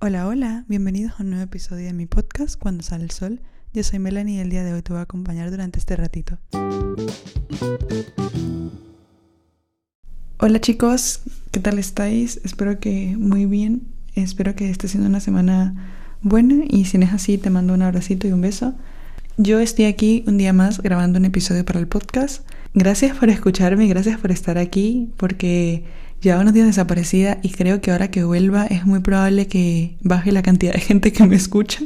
Hola, hola, bienvenidos a un nuevo episodio de mi podcast Cuando sale el sol. Yo soy Melanie y el día de hoy te voy a acompañar durante este ratito. Hola chicos, ¿qué tal estáis? Espero que muy bien. Espero que esté siendo una semana buena y si no es así te mando un abracito y un beso. Yo estoy aquí un día más grabando un episodio para el podcast. Gracias por escucharme, gracias por estar aquí porque Lleva unos días desaparecida y creo que ahora que vuelva es muy probable que baje la cantidad de gente que me escucha.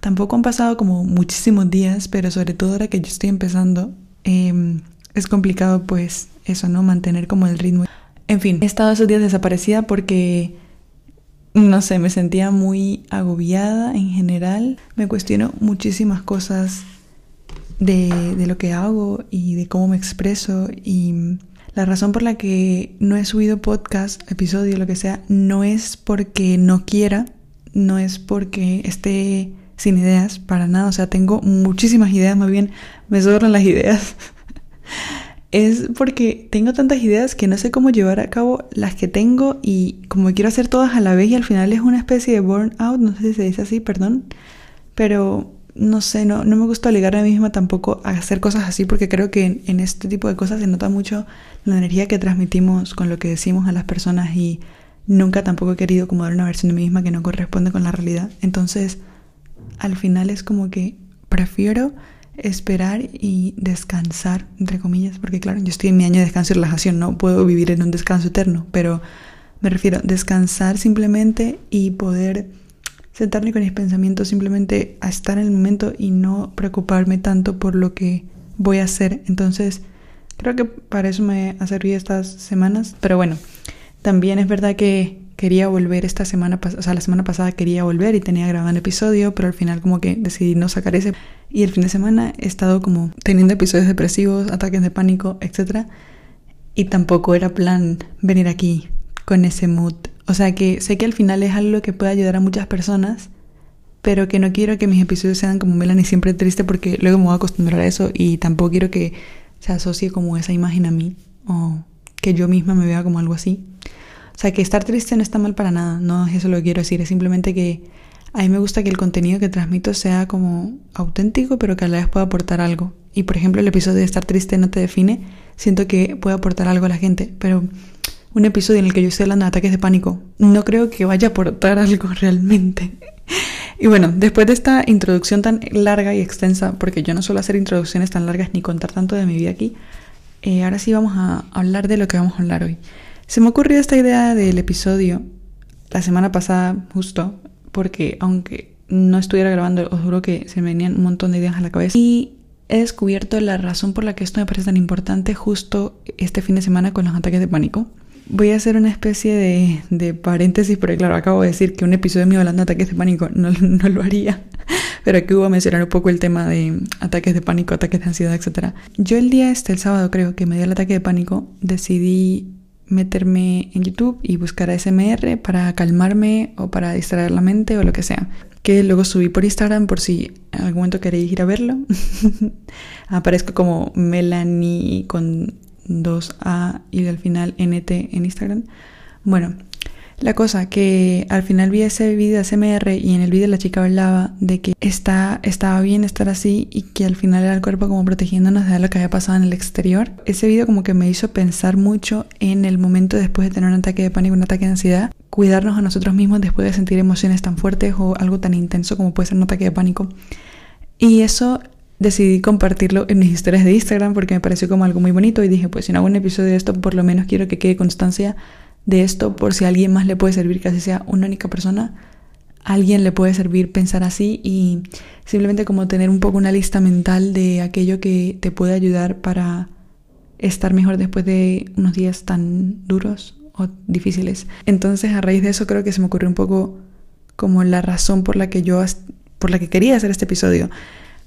Tampoco han pasado como muchísimos días, pero sobre todo ahora que yo estoy empezando, em, es complicado pues eso, ¿no? Mantener como el ritmo. En fin, he estado esos días desaparecida porque, no sé, me sentía muy agobiada en general. Me cuestiono muchísimas cosas de, de lo que hago y de cómo me expreso y la razón por la que no he subido podcast, episodio, lo que sea, no es porque no quiera, no es porque esté sin ideas, para nada. O sea, tengo muchísimas ideas, más bien me sobran las ideas. es porque tengo tantas ideas que no sé cómo llevar a cabo las que tengo y como quiero hacer todas a la vez y al final es una especie de burnout, no sé si se dice así, perdón, pero no sé, no, no me gusta obligar a mí misma tampoco a hacer cosas así porque creo que en, este tipo de cosas se nota mucho la energía que transmitimos con lo que decimos a las personas y nunca tampoco he querido como dar una versión de mí misma que no corresponde con la realidad. Entonces, al final es como que prefiero esperar y descansar, entre comillas, porque claro, yo estoy en mi año de descanso y relajación, no puedo vivir en un descanso eterno, pero me refiero descansar simplemente y poder sentarme con mis pensamientos simplemente a estar en el momento y no preocuparme tanto por lo que voy a hacer. Entonces, creo que para eso me ha servido estas semanas. Pero bueno, también es verdad que quería volver esta semana, o sea, la semana pasada quería volver y tenía grabado un episodio, pero al final como que decidí no sacar ese. Y el fin de semana he estado como teniendo episodios depresivos, ataques de pánico, etc. Y tampoco era plan venir aquí con ese mood o sea que sé que al final es algo que puede ayudar a muchas personas, pero que no quiero que mis episodios sean como Melanie siempre triste porque luego me voy a acostumbrar a eso y tampoco quiero que se asocie como esa imagen a mí o que yo misma me vea como algo así. O sea que estar triste no está mal para nada, no es eso lo que quiero decir, es simplemente que a mí me gusta que el contenido que transmito sea como auténtico, pero que a la vez pueda aportar algo. Y por ejemplo, el episodio de estar triste no te define, siento que puede aportar algo a la gente, pero un episodio en el que yo hablando de ataques de pánico. No creo que vaya a aportar algo realmente. Y bueno, después de esta introducción tan larga y extensa, porque yo no suelo hacer introducciones tan largas ni contar tanto de mi vida aquí, eh, ahora sí vamos a hablar de lo que vamos a hablar hoy. Se me ocurrió esta idea del episodio la semana pasada, justo, porque aunque no estuviera grabando, os juro que se me venían un montón de ideas a la cabeza. Y he descubierto la razón por la que esto me parece tan importante justo este fin de semana con los ataques de pánico. Voy a hacer una especie de, de, paréntesis, porque claro, acabo de decir que un episodio mío hablando de ataques de pánico no, no lo haría, pero aquí voy a mencionar un poco el tema de ataques de pánico, ataques de ansiedad, etc. Yo el día este, el sábado creo que me dio el ataque de pánico, decidí meterme en YouTube y buscar ASMR para calmarme o para distraer la mente o lo que sea. Que luego subí por Instagram por si en algún momento queréis ir a verlo. Aparezco como Melanie con 2A y al final NT en Instagram. Bueno, la cosa que al final vi ese video de SMR y en el video la chica hablaba de que está, estaba bien estar así y que al final era el cuerpo como protegiéndonos de lo que había pasado en el exterior. Ese video como que me hizo pensar mucho en el momento después de tener un ataque de pánico, un ataque de ansiedad, cuidarnos a nosotros mismos después de sentir emociones tan fuertes o algo tan intenso como puede ser un ataque de pánico. Y eso decidí compartirlo en mis historias de Instagram porque me pareció como algo muy bonito y dije, pues si no hago un episodio de esto, por lo menos quiero que quede constancia de esto por si a alguien más le puede servir, que así sea una única persona, alguien le puede servir pensar así y simplemente como tener un poco una lista mental de aquello que te puede ayudar para estar mejor después de unos días tan duros o difíciles. Entonces a raíz de eso creo que se me ocurrió un poco como la razón por la que yo por la que quería hacer este episodio.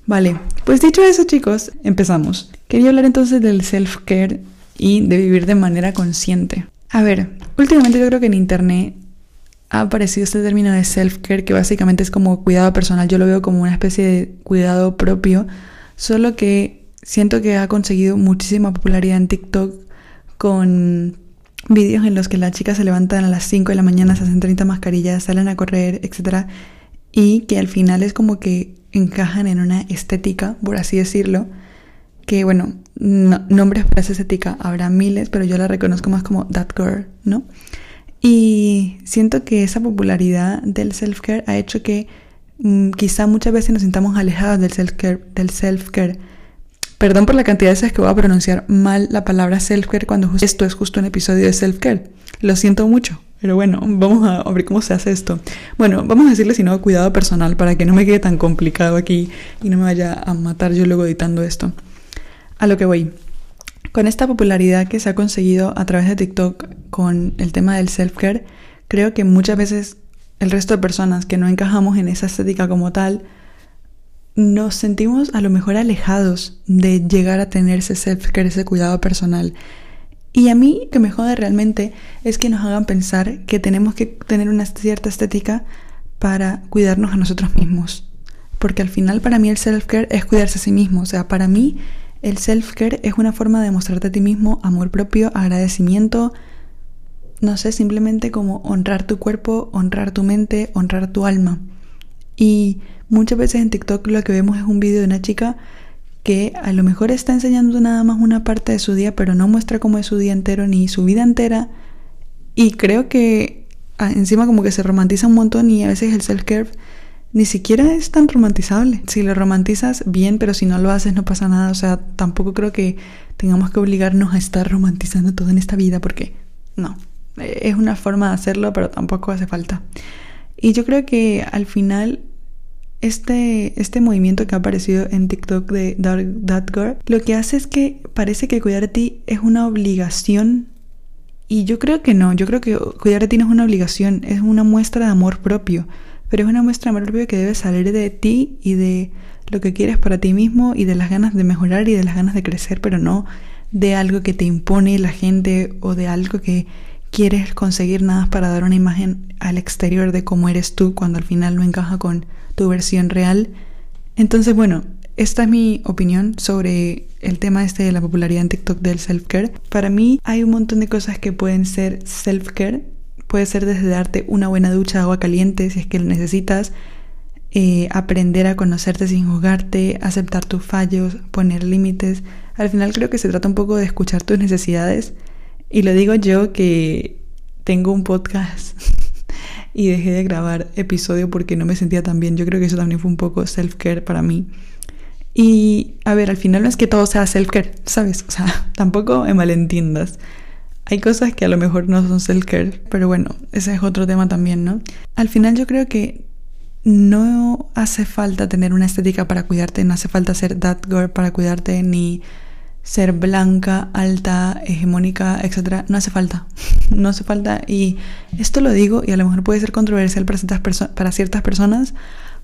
Vale, pues dicho eso chicos, empezamos. Quería hablar entonces del self-care y de vivir de manera consciente. A ver, últimamente yo creo que en internet ha aparecido este término de self-care que básicamente es como cuidado personal. Yo lo veo como una especie de cuidado propio, solo que siento que ha conseguido muchísima popularidad en TikTok con vídeos en los que las chicas se levantan a las 5 de la mañana, se hacen 30 mascarillas, salen a correr, etc. Y que al final es como que encajan en una estética, por así decirlo, que bueno, nombres para esa estética habrá miles, pero yo la reconozco más como That Girl, ¿no? Y siento que esa popularidad del self-care ha hecho que mm, quizá muchas veces nos sintamos alejados del self-care, del self-care. Perdón por la cantidad de veces que voy a pronunciar mal la palabra self-care cuando esto es justo un episodio de self-care. Lo siento mucho, pero bueno, vamos a ver cómo se hace esto. Bueno, vamos a decirle si no cuidado personal para que no me quede tan complicado aquí y no me vaya a matar yo luego editando esto. A lo que voy. Con esta popularidad que se ha conseguido a través de TikTok con el tema del self-care, creo que muchas veces el resto de personas que no encajamos en esa estética como tal, nos sentimos a lo mejor alejados de llegar a tener ese self-care, ese cuidado personal. Y a mí que me jode realmente es que nos hagan pensar que tenemos que tener una cierta estética para cuidarnos a nosotros mismos. Porque al final para mí el self-care es cuidarse a sí mismo. O sea, para mí el self-care es una forma de mostrarte a ti mismo amor propio, agradecimiento, no sé, simplemente como honrar tu cuerpo, honrar tu mente, honrar tu alma. Y muchas veces en TikTok lo que vemos es un vídeo de una chica que a lo mejor está enseñando nada más una parte de su día, pero no muestra cómo es su día entero ni su vida entera. Y creo que ah, encima como que se romantiza un montón y a veces el self-care ni siquiera es tan romantizable. Si lo romantizas, bien, pero si no lo haces, no pasa nada. O sea, tampoco creo que tengamos que obligarnos a estar romantizando todo en esta vida, porque no. Es una forma de hacerlo, pero tampoco hace falta. Y yo creo que al final, este, este movimiento que ha aparecido en TikTok de That Girl, lo que hace es que parece que cuidar de ti es una obligación. Y yo creo que no. Yo creo que cuidar de ti no es una obligación, es una muestra de amor propio pero es una muestra de amor propio que debe salir de ti y de lo que quieres para ti mismo y de las ganas de mejorar y de las ganas de crecer, pero no de algo que te impone la gente o de algo que quieres conseguir nada para dar una imagen al exterior de cómo eres tú cuando al final no encaja con tu versión real. Entonces, bueno, esta es mi opinión sobre el tema este de la popularidad en TikTok del self-care. Para mí hay un montón de cosas que pueden ser self-care Puede ser desde darte una buena ducha de agua caliente si es que lo necesitas, eh, aprender a conocerte sin juzgarte, aceptar tus fallos, poner límites. Al final creo que se trata un poco de escuchar tus necesidades. Y lo digo yo que tengo un podcast y dejé de grabar episodio porque no me sentía tan bien. Yo creo que eso también fue un poco self-care para mí. Y a ver, al final no es que todo sea self-care, ¿sabes? O sea, tampoco me malentiendas. Hay cosas que a lo mejor no son self-care, pero bueno, ese es otro tema también, ¿no? Al final yo creo que no hace falta tener una estética para cuidarte, no hace falta ser that girl para cuidarte, ni ser blanca, alta, hegemónica, etc. No hace falta. No hace falta. Y esto lo digo y a lo mejor puede ser controversial para ciertas, para ciertas personas,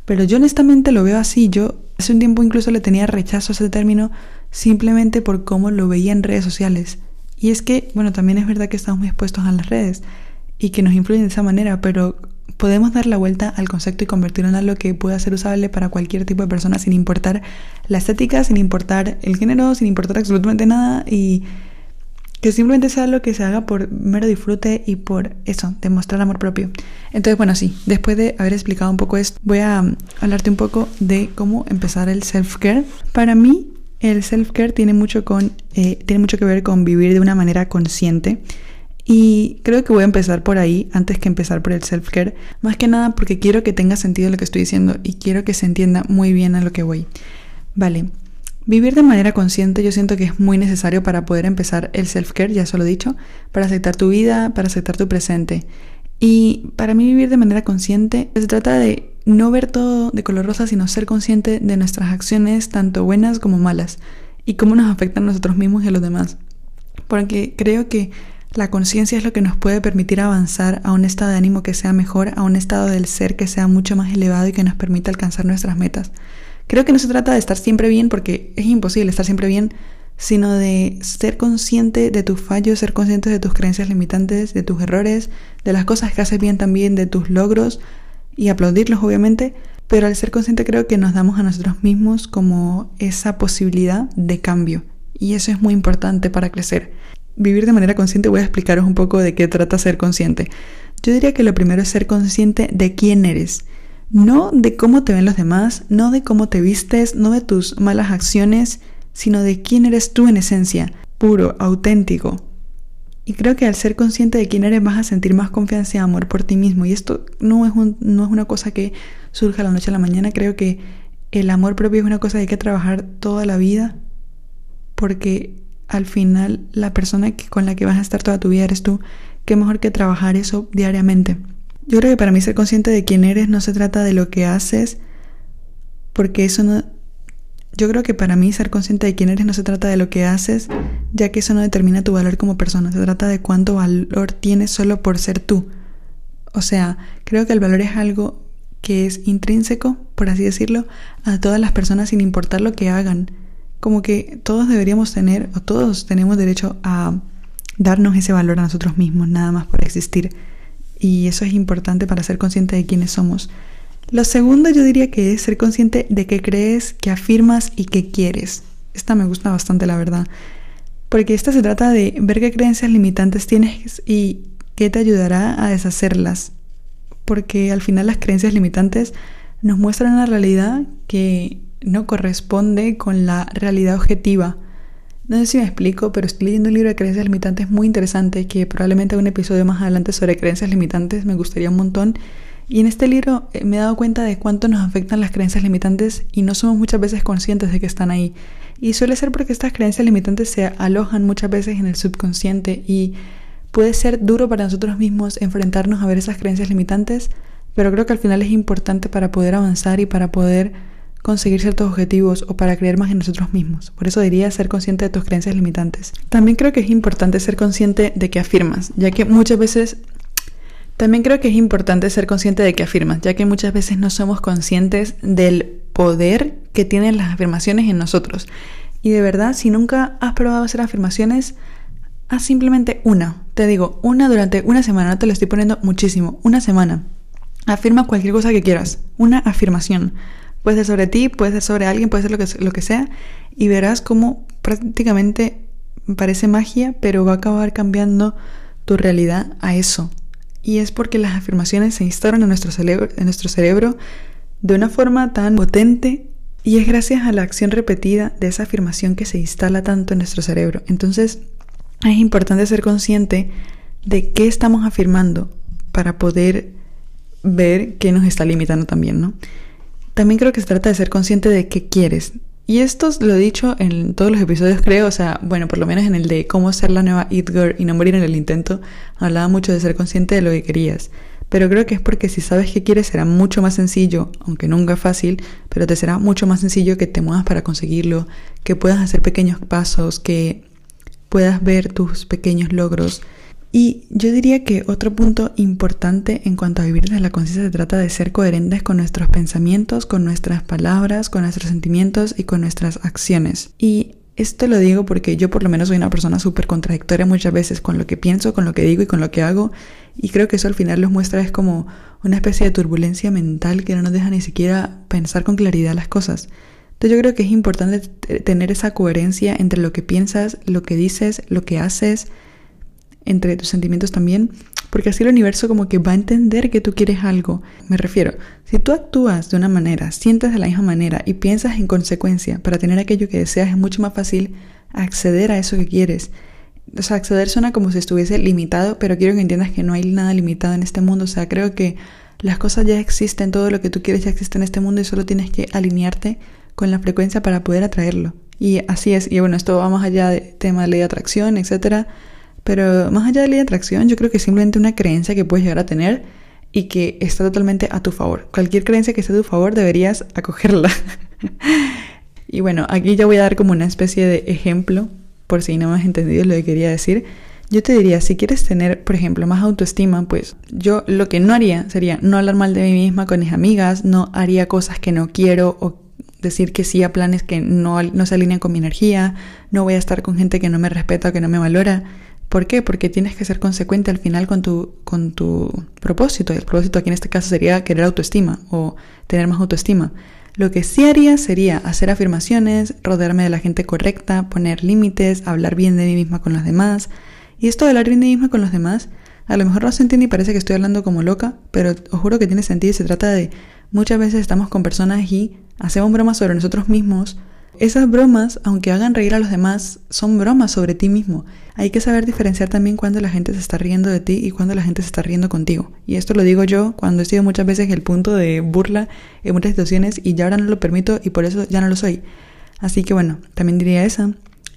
pero yo honestamente lo veo así. Yo hace un tiempo incluso le tenía rechazo a ese término simplemente por cómo lo veía en redes sociales. Y es que, bueno, también es verdad que estamos muy expuestos a las redes y que nos influyen de esa manera, pero podemos dar la vuelta al concepto y convertirlo en algo que pueda ser usable para cualquier tipo de persona sin importar la estética, sin importar el género, sin importar absolutamente nada y que simplemente sea algo que se haga por mero disfrute y por eso, demostrar amor propio. Entonces, bueno, sí, después de haber explicado un poco esto, voy a hablarte un poco de cómo empezar el self-care. Para mí, el self-care tiene, mucho eh, tiene mucho que ver con vivir de una manera consciente. Y creo que voy a empezar por ahí antes que empezar por el self-care. Más que nada porque quiero que tenga sentido lo que estoy diciendo y quiero que se entienda muy bien a lo que voy. Vale. Vivir de manera consciente yo siento que es muy necesario para poder empezar el self-care, ya se lo he dicho, para aceptar tu vida, para aceptar tu presente. Y para mí vivir de manera consciente se trata de no ver todo de color rosa, sino ser consciente de nuestras acciones, tanto buenas como malas, y cómo nos afectan a nosotros mismos y a los demás. Porque creo que la conciencia es lo que nos puede permitir avanzar a un estado de ánimo que sea mejor, a un estado del ser que sea mucho más elevado y que nos permita alcanzar nuestras metas. Creo que no se trata de estar siempre bien, porque es imposible estar siempre bien, sino de ser consciente de tus fallos, ser consciente de tus creencias limitantes, de tus errores, de las cosas que haces bien también, de tus logros y aplaudirlos obviamente, pero al ser consciente creo que nos damos a nosotros mismos como esa posibilidad de cambio y eso es muy importante para crecer. Vivir de manera consciente, voy a explicaros un poco de qué trata ser consciente. Yo diría que lo primero es ser consciente de quién eres. No de cómo te ven los demás, no de cómo te vistes, no de tus malas acciones, sino de quién eres tú en esencia, puro, auténtico. Y creo que al ser consciente de quién eres vas a sentir más confianza y amor por ti mismo. Y esto no es, no es una cosa que surja la noche a la mañana. Creo que el amor propio es una cosa que hay que trabajar toda la vida. Porque al final la persona con la que vas a estar toda tu vida eres tú. Qué mejor que trabajar eso diariamente. Yo creo que para mí ser consciente de quién eres no se trata de lo que haces. Porque eso no, yo creo que para mí ser consciente de quién eres no se trata de lo que haces, ya que eso no determina tu valor como persona, se trata de cuánto valor tienes solo por ser tú. O sea, creo que el valor es algo que es intrínseco, por así decirlo, a todas las personas sin importar lo que hagan. Como que todos deberíamos tener, o todos tenemos derecho a darnos ese valor a nosotros mismos, nada más por existir. Y eso es importante para ser consciente de quiénes somos. Lo segundo yo diría que es ser consciente de qué crees, qué afirmas y qué quieres. Esta me gusta bastante, la verdad. Porque esta se trata de ver qué creencias limitantes tienes y qué te ayudará a deshacerlas. Porque al final las creencias limitantes nos muestran una realidad que no corresponde con la realidad objetiva. No sé si me explico, pero estoy leyendo un libro de creencias limitantes muy interesante que probablemente un episodio más adelante sobre creencias limitantes me gustaría un montón y en este libro eh, me he dado cuenta de cuánto nos afectan las creencias limitantes y no somos muchas veces conscientes de que están ahí. Y suele ser porque estas creencias limitantes se alojan muchas veces en el subconsciente y puede ser duro para nosotros mismos enfrentarnos a ver esas creencias limitantes, pero creo que al final es importante para poder avanzar y para poder conseguir ciertos objetivos o para creer más en nosotros mismos. Por eso diría ser consciente de tus creencias limitantes. También creo que es importante ser consciente de que afirmas, ya que muchas veces también creo que es importante ser consciente de que afirmas, ya que muchas veces no somos conscientes del poder que tienen las afirmaciones en nosotros. Y de verdad, si nunca has probado hacer afirmaciones, haz simplemente una. Te digo, una durante una semana, no te lo estoy poniendo muchísimo, una semana. Afirma cualquier cosa que quieras, una afirmación. Puede ser sobre ti, puede ser sobre alguien, puede ser lo que, lo que sea, y verás cómo prácticamente parece magia, pero va a acabar cambiando tu realidad a eso. Y es porque las afirmaciones se instalan en nuestro, cerebro, en nuestro cerebro de una forma tan potente y es gracias a la acción repetida de esa afirmación que se instala tanto en nuestro cerebro. Entonces es importante ser consciente de qué estamos afirmando para poder ver qué nos está limitando también, ¿no? También creo que se trata de ser consciente de qué quieres, y esto lo he dicho en todos los episodios, creo, o sea, bueno, por lo menos en el de cómo ser la nueva It Girl y no morir en el intento, hablaba mucho de ser consciente de lo que querías. Pero creo que es porque si sabes qué quieres será mucho más sencillo, aunque nunca fácil, pero te será mucho más sencillo que te muevas para conseguirlo, que puedas hacer pequeños pasos, que puedas ver tus pequeños logros y yo diría que otro punto importante en cuanto a vivir desde la conciencia se trata de ser coherentes con nuestros pensamientos, con nuestras palabras, con nuestros sentimientos y con nuestras acciones. Y esto lo digo porque yo por lo menos soy una persona súper contradictoria muchas veces con lo que pienso, con lo que digo y con lo que hago. Y creo que eso al final los muestra es como una especie de turbulencia mental que no nos deja ni siquiera pensar con claridad las cosas. Entonces yo creo que es importante tener esa coherencia entre lo que piensas, lo que dices, lo que haces entre tus sentimientos también, porque así el universo como que va a entender que tú quieres algo. Me refiero, si tú actúas de una manera, sientes de la misma manera y piensas en consecuencia para tener aquello que deseas, es mucho más fácil acceder a eso que quieres. O sea, acceder suena como si estuviese limitado, pero quiero que entiendas que no hay nada limitado en este mundo. O sea, creo que las cosas ya existen, todo lo que tú quieres ya existe en este mundo y solo tienes que alinearte con la frecuencia para poder atraerlo. Y así es. Y bueno, esto va más allá de tema de ley de atracción, etcétera pero más allá de la atracción, yo creo que es simplemente una creencia que puedes llegar a tener y que está totalmente a tu favor. Cualquier creencia que esté a tu favor deberías acogerla. y bueno, aquí ya voy a dar como una especie de ejemplo, por si no me has entendido lo que quería decir. Yo te diría, si quieres tener, por ejemplo, más autoestima, pues yo lo que no haría sería no hablar mal de mí misma con mis amigas, no haría cosas que no quiero o decir que sí a planes que no, no se alinean con mi energía, no voy a estar con gente que no me respeta o que no me valora. ¿Por qué? Porque tienes que ser consecuente al final con tu, con tu propósito. El propósito aquí en este caso sería querer autoestima o tener más autoestima. Lo que sí haría sería hacer afirmaciones, rodearme de la gente correcta, poner límites, hablar bien de mí misma con los demás. Y esto de hablar bien de mí misma con los demás, a lo mejor no se entiende y parece que estoy hablando como loca, pero os juro que tiene sentido y se trata de muchas veces estamos con personas y hacemos bromas sobre nosotros mismos esas bromas, aunque hagan reír a los demás, son bromas sobre ti mismo. Hay que saber diferenciar también cuando la gente se está riendo de ti y cuando la gente se está riendo contigo. Y esto lo digo yo cuando he sido muchas veces el punto de burla en muchas situaciones y ya ahora no lo permito y por eso ya no lo soy. Así que bueno, también diría esa.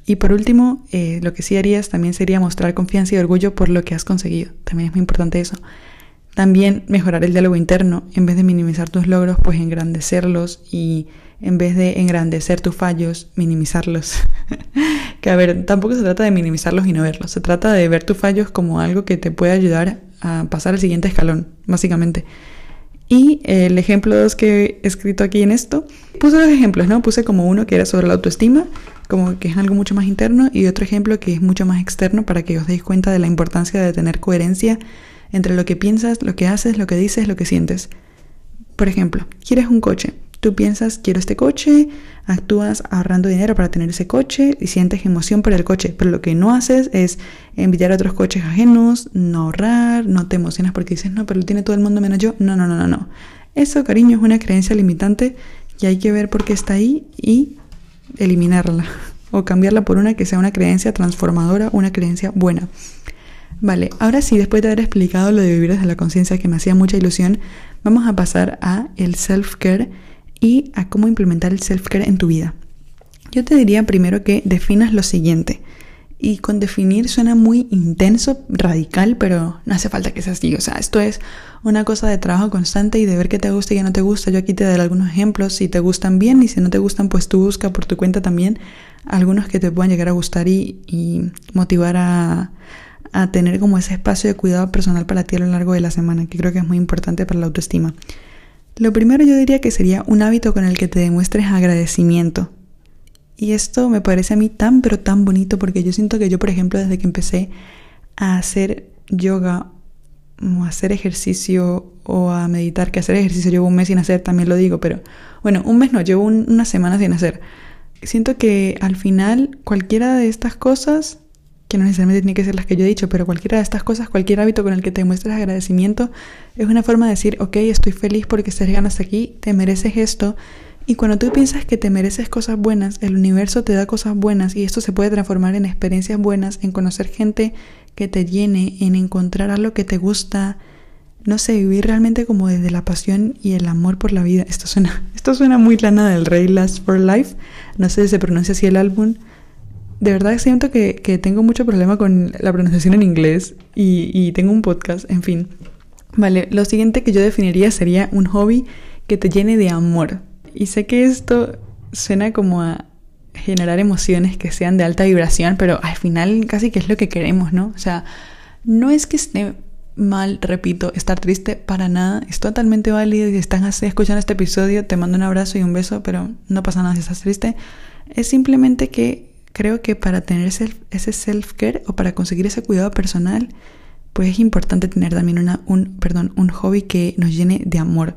Y por último, eh, lo que sí harías también sería mostrar confianza y orgullo por lo que has conseguido. También es muy importante eso. También mejorar el diálogo interno, en vez de minimizar tus logros, pues engrandecerlos y en vez de engrandecer tus fallos, minimizarlos. que a ver, tampoco se trata de minimizarlos y no verlos, se trata de ver tus fallos como algo que te puede ayudar a pasar al siguiente escalón, básicamente. Y el ejemplo 2 que he escrito aquí en esto, puse dos ejemplos, ¿no? Puse como uno que era sobre la autoestima, como que es algo mucho más interno, y otro ejemplo que es mucho más externo para que os deis cuenta de la importancia de tener coherencia entre lo que piensas, lo que haces, lo que dices, lo que sientes. Por ejemplo, quieres un coche, Tú piensas, quiero este coche, actúas ahorrando dinero para tener ese coche y sientes emoción por el coche, pero lo que no haces es envidiar a otros coches ajenos, no ahorrar, no te emocionas porque dices, no, pero lo tiene todo el mundo menos yo. No, no, no, no, no. Eso, cariño, es una creencia limitante y hay que ver por qué está ahí y eliminarla o cambiarla por una que sea una creencia transformadora, una creencia buena. Vale, ahora sí, después de haber explicado lo de vivir desde la conciencia que me hacía mucha ilusión, vamos a pasar a el self-care y a cómo implementar el self-care en tu vida. Yo te diría primero que definas lo siguiente. Y con definir suena muy intenso, radical, pero no hace falta que sea así. O sea, esto es una cosa de trabajo constante y de ver qué te gusta y qué no te gusta. Yo aquí te daré algunos ejemplos. Si te gustan bien y si no te gustan, pues tú busca por tu cuenta también algunos que te puedan llegar a gustar y, motivar a, a tener como ese espacio de cuidado personal para ti a lo largo de la semana, que creo que es muy importante para la autoestima. Lo primero yo diría que sería un hábito con el que te demuestres agradecimiento. Y esto me parece a mí tan pero tan bonito porque yo siento que yo, por ejemplo, desde que empecé a hacer yoga o a hacer ejercicio o a meditar, que hacer ejercicio llevo un mes sin hacer, también lo digo, pero bueno, un mes no, llevo una semana sin hacer. Siento que al final cualquiera de estas cosas que no necesariamente tiene que ser las que yo he dicho, pero cualquiera de estas cosas, cualquier hábito con el que te muestres agradecimiento, es una forma de decir, ok, estoy feliz porque estás ganas aquí, te mereces esto. Y cuando tú piensas que te mereces cosas buenas, el universo te da cosas buenas y esto se puede transformar en experiencias buenas, en conocer gente que te llene, en encontrar algo que te gusta, no sé, vivir realmente como desde la pasión y el amor por la vida. Esto suena, esto suena muy Lana del Rey Last for Life. No sé si se pronuncia así el álbum, de verdad siento que, tengo mucho problema con la pronunciación en inglés y, tengo un podcast, en fin. Vale, lo siguiente que yo definiría sería un hobby que te llene de amor. Y sé que esto suena como a generar emociones que sean de alta vibración, pero al final casi que es lo que queremos, ¿no? O sea, no es que esté mal, repito, estar triste para nada, es totalmente válido y si estás escuchando este episodio, te mando un abrazo y un beso, pero no pasa nada si estás triste. Es simplemente que creo que para tener ese self-care o para conseguir ese cuidado personal, pues es importante tener también una, un, perdón, un hobby que nos llene de amor.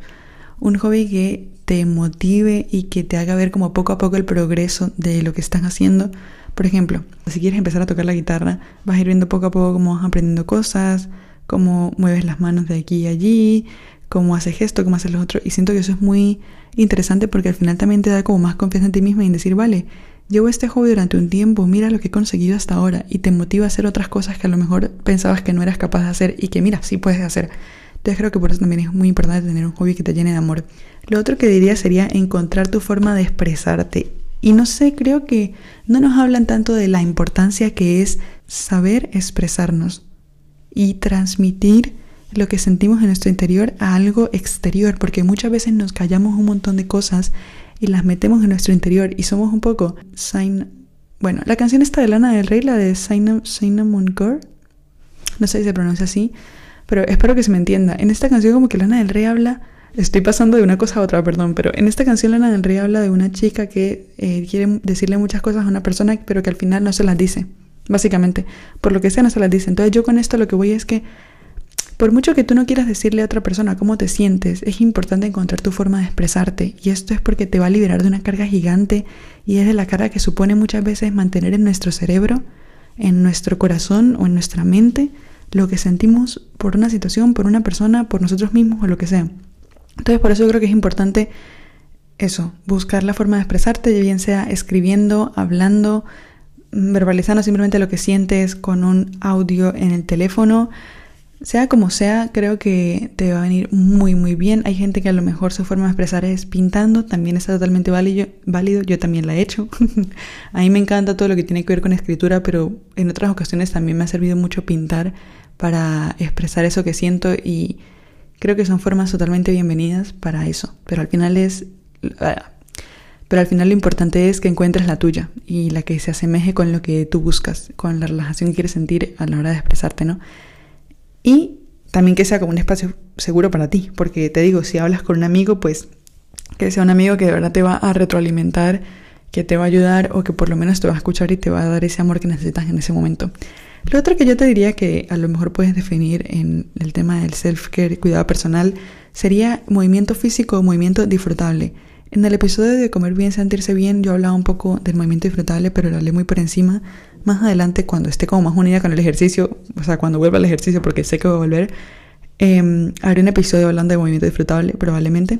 Un hobby que te motive y que te haga ver como poco a poco el progreso de lo que estás haciendo. Por ejemplo, si quieres empezar a tocar la guitarra, vas a ir viendo poco a poco cómo vas aprendiendo cosas, cómo mueves las manos de aquí y allí, cómo haces esto, cómo haces lo otro. Y siento que eso es muy interesante porque al final también te da como más confianza en ti misma y en decir, vale, Llevo este hobby durante un tiempo, mira lo que he conseguido hasta ahora y te motiva a hacer otras cosas que a lo mejor pensabas que no eras capaz de hacer y que mira, sí puedes hacer. Entonces creo que por eso también es muy importante tener un hobby que te llene de amor. Lo otro que diría sería encontrar tu forma de expresarte. Y no sé, creo que no nos hablan tanto de la importancia que es saber expresarnos y transmitir lo que sentimos en nuestro interior a algo exterior, porque muchas veces nos callamos un montón de cosas y las metemos en nuestro interior y somos un poco Bueno, la canción está de Lana del Rey, la de Cinnamon Girl, no sé si se pronuncia así, pero espero que se me entienda. En esta canción como que Lana del Rey habla, estoy pasando de una cosa a otra, perdón, pero en esta canción Lana del Rey habla de una chica que eh, quiere decirle muchas cosas a una persona, pero que al final no se las dice, básicamente, por lo que sea no se las dice. Entonces yo con esto lo que voy es que Por mucho que tú no quieras decirle a otra persona cómo te sientes, es importante encontrar tu forma de expresarte. Y esto es porque te va a liberar de una carga gigante y es de la carga que supone muchas veces mantener en nuestro cerebro, en nuestro corazón o en nuestra mente lo que sentimos por una situación, por una persona, por nosotros mismos o lo que sea. Entonces por eso creo que es importante eso, buscar la forma de expresarte, bien sea escribiendo, hablando, verbalizando simplemente lo que sientes con un audio en el teléfono. Sea como sea, creo que te va a venir muy muy bien. Hay gente que a lo mejor su forma de expresar es pintando, también está totalmente válido, válido. yo también la he hecho. a mí me encanta todo lo que tiene que ver con escritura, pero en otras ocasiones también me ha servido mucho pintar para expresar eso que siento y creo que son formas totalmente bienvenidas para eso. Pero al final es ah, pero al final lo importante es que encuentres la tuya y la que se asemeje con lo que tú buscas, con la relajación que quieres sentir a la hora de expresarte, ¿no? Y también que sea como un espacio seguro para ti, porque te digo, si hablas con un amigo, pues que sea un amigo que de verdad te va a retroalimentar, que te va a ayudar o que por lo menos te va a escuchar y te va a dar ese amor que necesitas en ese momento. Lo otro que yo te diría que a lo mejor puedes definir en el tema del self-care, cuidado personal, sería movimiento físico o movimiento disfrutable. En el episodio de Comer bien, sentirse bien, yo hablaba un poco del movimiento disfrutable, pero lo hablé muy por encima. Más adelante, cuando esté como más unida con el ejercicio, o sea, cuando vuelva al ejercicio, porque sé que voy a volver, eh, haré un episodio hablando de movimiento disfrutable, probablemente.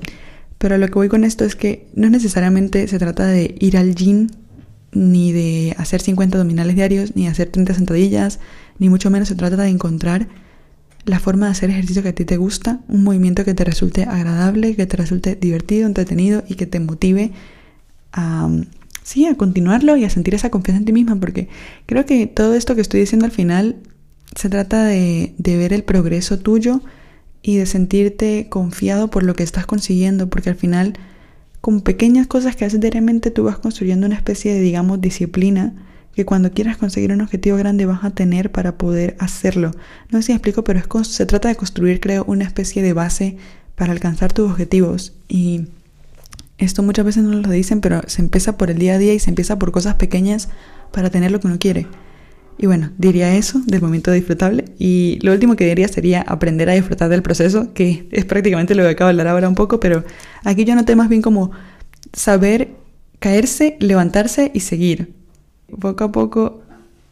Pero lo que voy con esto es que no necesariamente se trata de ir al gym, ni de hacer 50 abdominales diarios, ni hacer 30 sentadillas, ni mucho menos se trata de encontrar la forma de hacer ejercicio que a ti te gusta, un movimiento que te resulte agradable, que te resulte divertido, entretenido y que te motive a, sí, a continuarlo y a sentir esa confianza en ti misma, porque creo que todo esto que estoy diciendo al final se trata de, de ver el progreso tuyo y de sentirte confiado por lo que estás consiguiendo, porque al final con pequeñas cosas que haces diariamente tú vas construyendo una especie de, digamos, disciplina que cuando quieras conseguir un objetivo grande vas a tener para poder hacerlo. No sé si explico, pero es, se trata de construir, creo, una especie de base para alcanzar tus objetivos. Y esto muchas veces no lo dicen, pero se empieza por el día a día y se empieza por cosas pequeñas para tener lo que uno quiere. Y bueno, diría eso del momento disfrutable. Y lo último que diría sería aprender a disfrutar del proceso, que es prácticamente lo que acabo de hablar ahora un poco, pero aquí yo noté más bien como saber caerse, levantarse y seguir poco a poco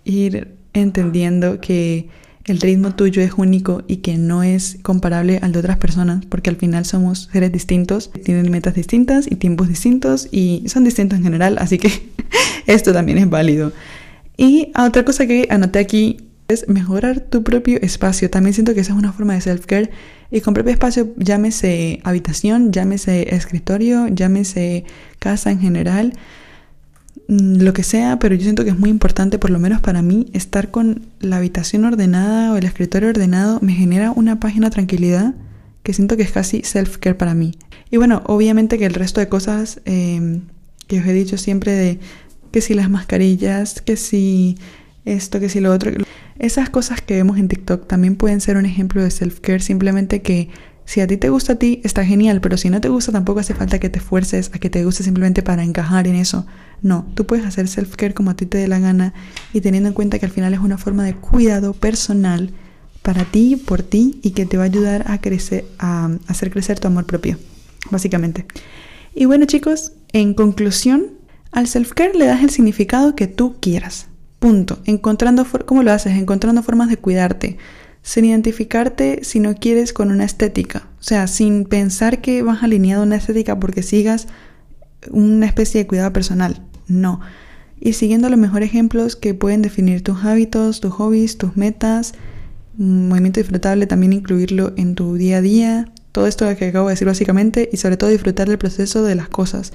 ir entendiendo que el ritmo tuyo es único y que no es comparable al de otras personas, porque al final somos seres distintos, tienen metas distintas y tiempos distintos y son distintos en general, así que esto también es válido. Y otra cosa que anoté aquí es mejorar tu propio espacio. También siento que esa es una forma de self-care. Y con propio espacio, llámese habitación, llámese escritorio, llámese casa en general. Mm, lo que sea, pero yo siento que es muy importante, por lo menos para mí, estar con la habitación ordenada o el escritorio ordenado me genera una página tranquilidad que siento que es casi self-care para mí. Y bueno, obviamente que el resto de cosas em, que os he dicho siempre de que si las mascarillas, que si esto, que si lo otro, esas cosas que vemos en TikTok también pueden ser un ejemplo de self-care, simplemente que si a ti te gusta a ti, está genial, pero si no te gusta tampoco hace falta que te esfuerces a que te guste simplemente para encajar en eso. No, tú puedes hacer self-care como a ti te dé la gana y teniendo en cuenta que al final es una forma de cuidado personal para ti, por ti y que te va a ayudar a crecer, a hacer crecer tu amor propio, básicamente. Y bueno chicos, en conclusión, al self-care le das el significado que tú quieras. Punto. Encontrando, ¿cómo lo haces? Encontrando formas de cuidarte sin identificarte si no quieres con una estética. O sea, sin pensar que vas alineado a una estética porque sigas una especie de cuidado personal. No. Y siguiendo los mejores ejemplos que pueden definir tus hábitos, tus hobbies, tus metas, movimiento disfrutable, también incluirlo en tu día a día, todo esto que acabo de decir básicamente, y sobre todo disfrutar del proceso de las cosas.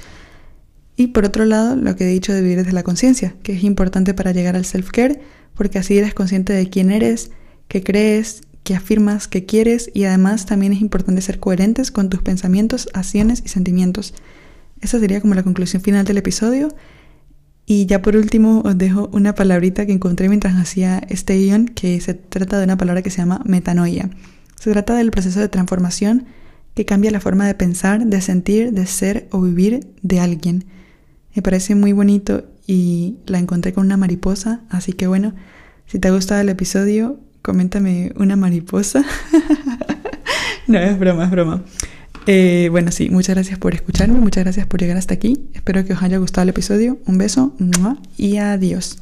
Y por otro lado, lo que he dicho de vivir desde la conciencia, que es importante para llegar al self-care, porque así eres consciente de quién eres, qué crees, qué afirmas, qué quieres, y además también es importante ser coherentes con tus pensamientos, acciones y sentimientos. Esa sería como la conclusión final del episodio. Y ya por último os dejo una palabrita que encontré mientras hacía este guion, que se trata de una palabra que se llama metanoia. Se trata del proceso de transformación que cambia la forma de pensar, de sentir, de ser o vivir de alguien. Me parece muy bonito y la encontré con una mariposa, así que bueno, si te ha gustado el episodio, coméntame una mariposa. no, es broma, es broma. Eh, bueno, sí, muchas gracias por escucharme, muchas gracias por llegar hasta aquí. Espero que os haya gustado el episodio. Un beso y adiós.